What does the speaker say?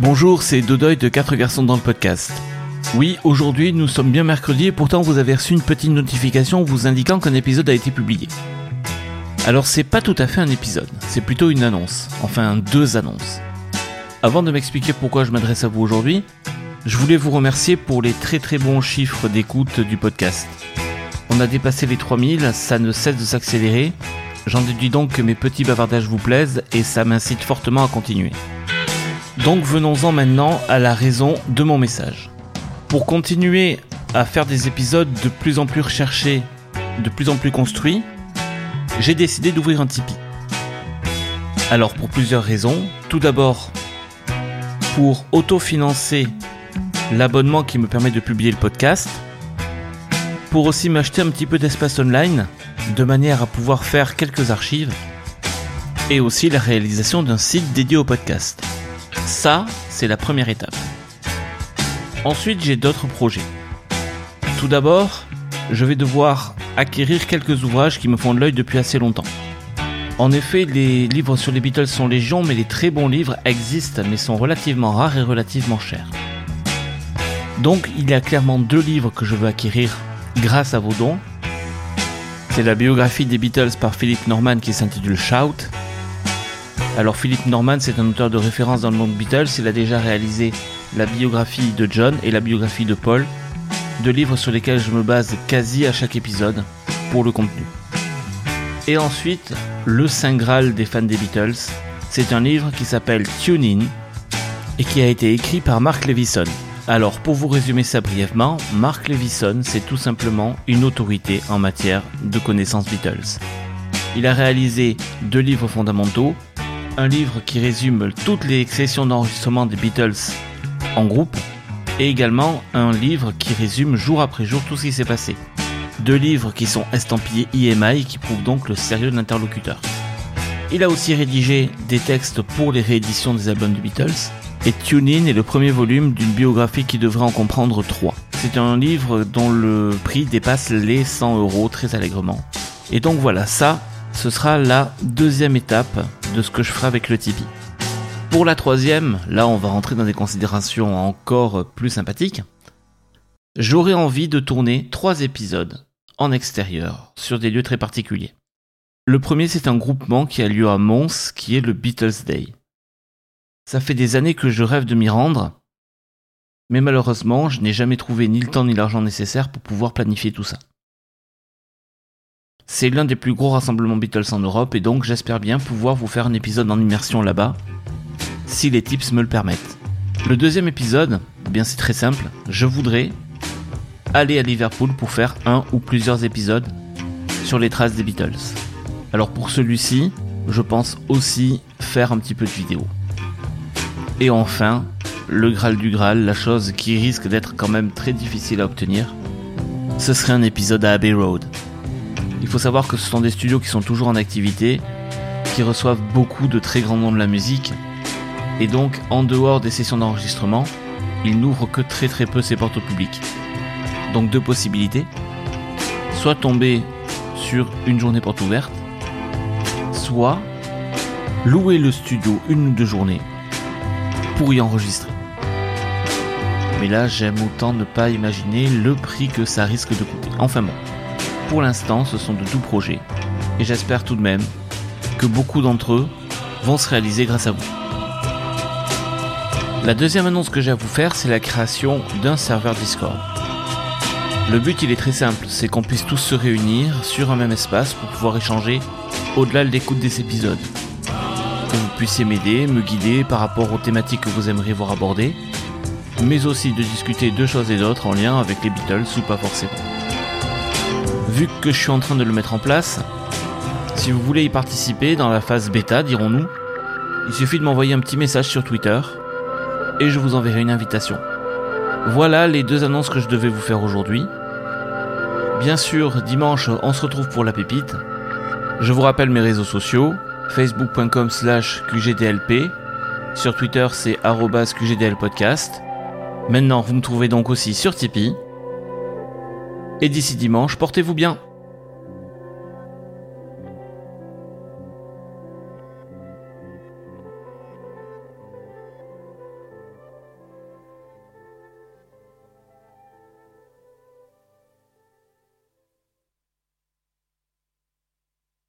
Bonjour, c'est Dodoy de 4 garçons dans le podcast. Oui, aujourd'hui nous sommes bien mercredi et pourtant vous avez reçu une petite notification vous indiquant qu'un épisode a été publié. Alors c'est pas tout à fait un épisode, c'est plutôt une annonce, enfin deux annonces. Avant de m'expliquer pourquoi je m'adresse à vous aujourd'hui, je voulais vous remercier pour les très très bons chiffres d'écoute du podcast. On a dépassé les 3000, ça ne cesse de s'accélérer. J'en déduis donc que mes petits bavardages vous plaisent et ça m'incite fortement à continuer. Donc venons-en maintenant à la raison de mon message. Pour continuer à faire des épisodes de plus en plus recherchés, de plus en plus construits, j'ai décidé d'ouvrir un Tipeee. Alors pour plusieurs raisons. Tout d'abord, pour autofinancer l'abonnement qui me permet de publier le podcast, pour aussi m'acheter un petit peu d'espace online, de manière à pouvoir faire quelques archives, et aussi la réalisation d'un site dédié au podcast. Ça, c'est la première étape. Ensuite, j'ai d'autres projets. Tout d'abord, je vais devoir acquérir quelques ouvrages qui me font de l'œil depuis assez longtemps. En effet, les livres sur les Beatles sont légion, mais les très bons livres existent, mais sont relativement rares et relativement chers. Donc, il y a clairement deux livres que je veux acquérir grâce à vos dons. C'est la biographie des Beatles par Philip Norman qui s'intitule Shout. Alors, Philip Norman, c'est un auteur de référence dans le monde Beatles. Il a déjà réalisé la biographie de John et la biographie de Paul, deux livres sur lesquels je me base quasi à chaque épisode pour le contenu. Et ensuite, Le Saint Graal des fans des Beatles. C'est un livre qui s'appelle Tune In et qui a été écrit par Mark Levison. Alors, pour vous résumer ça brièvement, Mark Levison, c'est tout simplement une autorité en matière de connaissances Beatles. Il a réalisé deux livres fondamentaux, un livre qui résume toutes les sessions d'enregistrement des Beatles en groupe, et également un livre qui résume jour après jour tout ce qui s'est passé. Deux livres qui sont estampillés EMI qui prouvent donc le sérieux de l'interlocuteur. Il a aussi rédigé des textes pour les rééditions des albums des Beatles, et Tune In est le premier volume d'une biographie qui devrait en comprendre trois. C'est un livre dont le prix dépasse les 100 euros très allègrement. Et donc voilà, ça, ce sera la deuxième étape de ce que je ferai avec le Tipeee. Pour la troisième, là on va rentrer dans des considérations encore plus sympathiques. J'aurais envie de tourner trois épisodes en extérieur, sur des lieux très particuliers. Le premier, c'est un groupement qui a lieu à Mons, qui est le Beatles Day. Ça fait des années que je rêve de m'y rendre, mais malheureusement, je n'ai jamais trouvé ni le temps ni l'argent nécessaire pour pouvoir planifier tout ça. C'est l'un des plus gros rassemblements Beatles en Europe et donc j'espère bien pouvoir vous faire un épisode en immersion là-bas, si les tips me le permettent. Le deuxième épisode, eh bien c'est très simple, je voudrais aller à Liverpool pour faire un ou plusieurs épisodes sur les traces des Beatles. Alors pour celui-ci, je pense aussi faire un petit peu de vidéo. Et enfin, le Graal du Graal, la chose qui risque d'être quand même très difficile à obtenir, ce serait un épisode à Abbey Road. Il faut savoir que ce sont des studios qui sont toujours en activité, qui reçoivent beaucoup de très grands noms de la musique, et donc en dehors des sessions d'enregistrement, ils n'ouvrent que très très peu ses portes au public. Donc deux possibilités. Soit tomber sur une journée porte ouverte, soit louer le studio une ou deux journées pour y enregistrer. Mais là, j'aime autant ne pas imaginer le prix que ça risque de coûter. Enfin bon, pour l'instant, ce sont de doux projets, et j'espère tout de même que beaucoup d'entre eux vont se réaliser grâce à vous. La deuxième annonce que j'ai à vous faire, c'est la création d'un serveur Discord. Le but, il est très simple, c'est qu'on puisse tous se réunir sur un même espace pour pouvoir échanger au-delà de l'écoute des épisodes. Que vous puissiez m'aider, me guider par rapport aux thématiques que vous aimeriez voir abordées, mais aussi de discuter de choses et d'autres en lien avec les Beatles ou pas forcément. Vu que je suis en train de le mettre en place, si vous voulez y participer dans la phase bêta, dirons-nous, il suffit de m'envoyer un petit message sur Twitter et je vous enverrai une invitation. Voilà les deux annonces que je devais vous faire aujourd'hui. Bien sûr, dimanche, on se retrouve pour la pépite. Je vous rappelle mes réseaux sociaux, facebook.com slash qgdlp, sur Twitter c'est qgdlpodcast. Maintenant, vous me trouvez donc aussi sur Tipeee. Et d'ici dimanche, portez-vous bien.